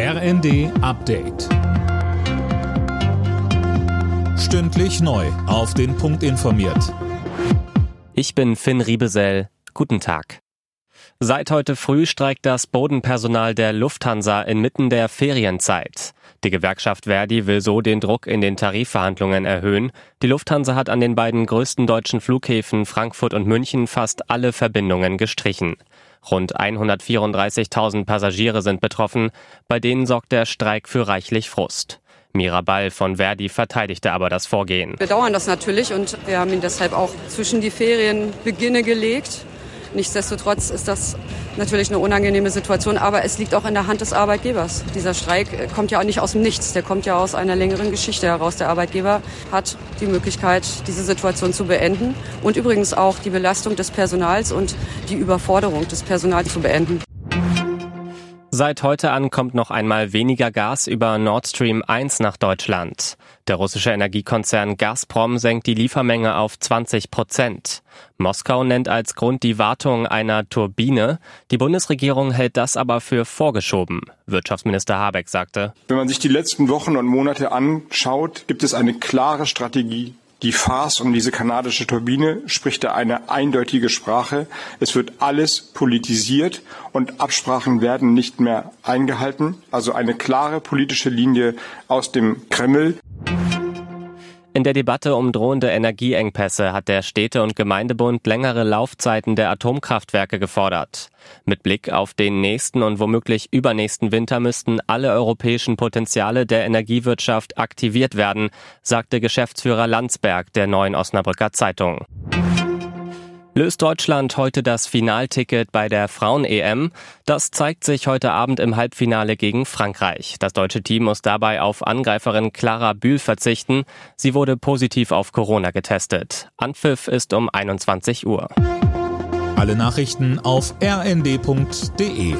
RND Update. Stündlich neu. Auf den Punkt informiert. Ich bin Finn Riebesell. Guten Tag. Seit heute früh streikt das Bodenpersonal der Lufthansa inmitten der Ferienzeit. Die Gewerkschaft Verdi will so den Druck in den Tarifverhandlungen erhöhen. Die Lufthansa hat an den beiden größten deutschen Flughäfen Frankfurt und München fast alle Verbindungen gestrichen. Rund 134.000 Passagiere sind betroffen, bei denen sorgt der Streik für reichlich Frust. Mirabal von Verdi verteidigte aber das Vorgehen. Wir bedauern das natürlich und wir haben ihn deshalb auch zwischen die Ferienbeginne gelegt. Nichtsdestotrotz ist das natürlich eine unangenehme Situation, aber es liegt auch in der Hand des Arbeitgebers. Dieser Streik kommt ja auch nicht aus dem Nichts, der kommt ja aus einer längeren Geschichte heraus. Der Arbeitgeber hat die Möglichkeit, diese Situation zu beenden und übrigens auch die Belastung des Personals und die Überforderung des Personals zu beenden. Seit heute an kommt noch einmal weniger Gas über Nord Stream 1 nach Deutschland. Der russische Energiekonzern Gazprom senkt die Liefermenge auf 20 Prozent. Moskau nennt als Grund die Wartung einer Turbine. Die Bundesregierung hält das aber für vorgeschoben. Wirtschaftsminister Habeck sagte, Wenn man sich die letzten Wochen und Monate anschaut, gibt es eine klare Strategie die Farce um diese kanadische Turbine spricht da eine eindeutige Sprache. Es wird alles politisiert und Absprachen werden nicht mehr eingehalten. Also eine klare politische Linie aus dem Kreml. In der Debatte um drohende Energieengpässe hat der Städte- und Gemeindebund längere Laufzeiten der Atomkraftwerke gefordert. Mit Blick auf den nächsten und womöglich übernächsten Winter müssten alle europäischen Potenziale der Energiewirtschaft aktiviert werden, sagte Geschäftsführer Landsberg der neuen Osnabrücker Zeitung. Löst Deutschland heute das Finalticket bei der Frauen-EM? Das zeigt sich heute Abend im Halbfinale gegen Frankreich. Das deutsche Team muss dabei auf Angreiferin Clara Bühl verzichten. Sie wurde positiv auf Corona getestet. Anpfiff ist um 21 Uhr. Alle Nachrichten auf rnd.de